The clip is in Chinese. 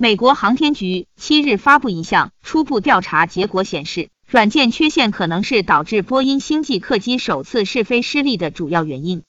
美国航天局七日发布一项初步调查结果显示软件缺陷可能是导致波音星际客机首次试飞失利的主要原因。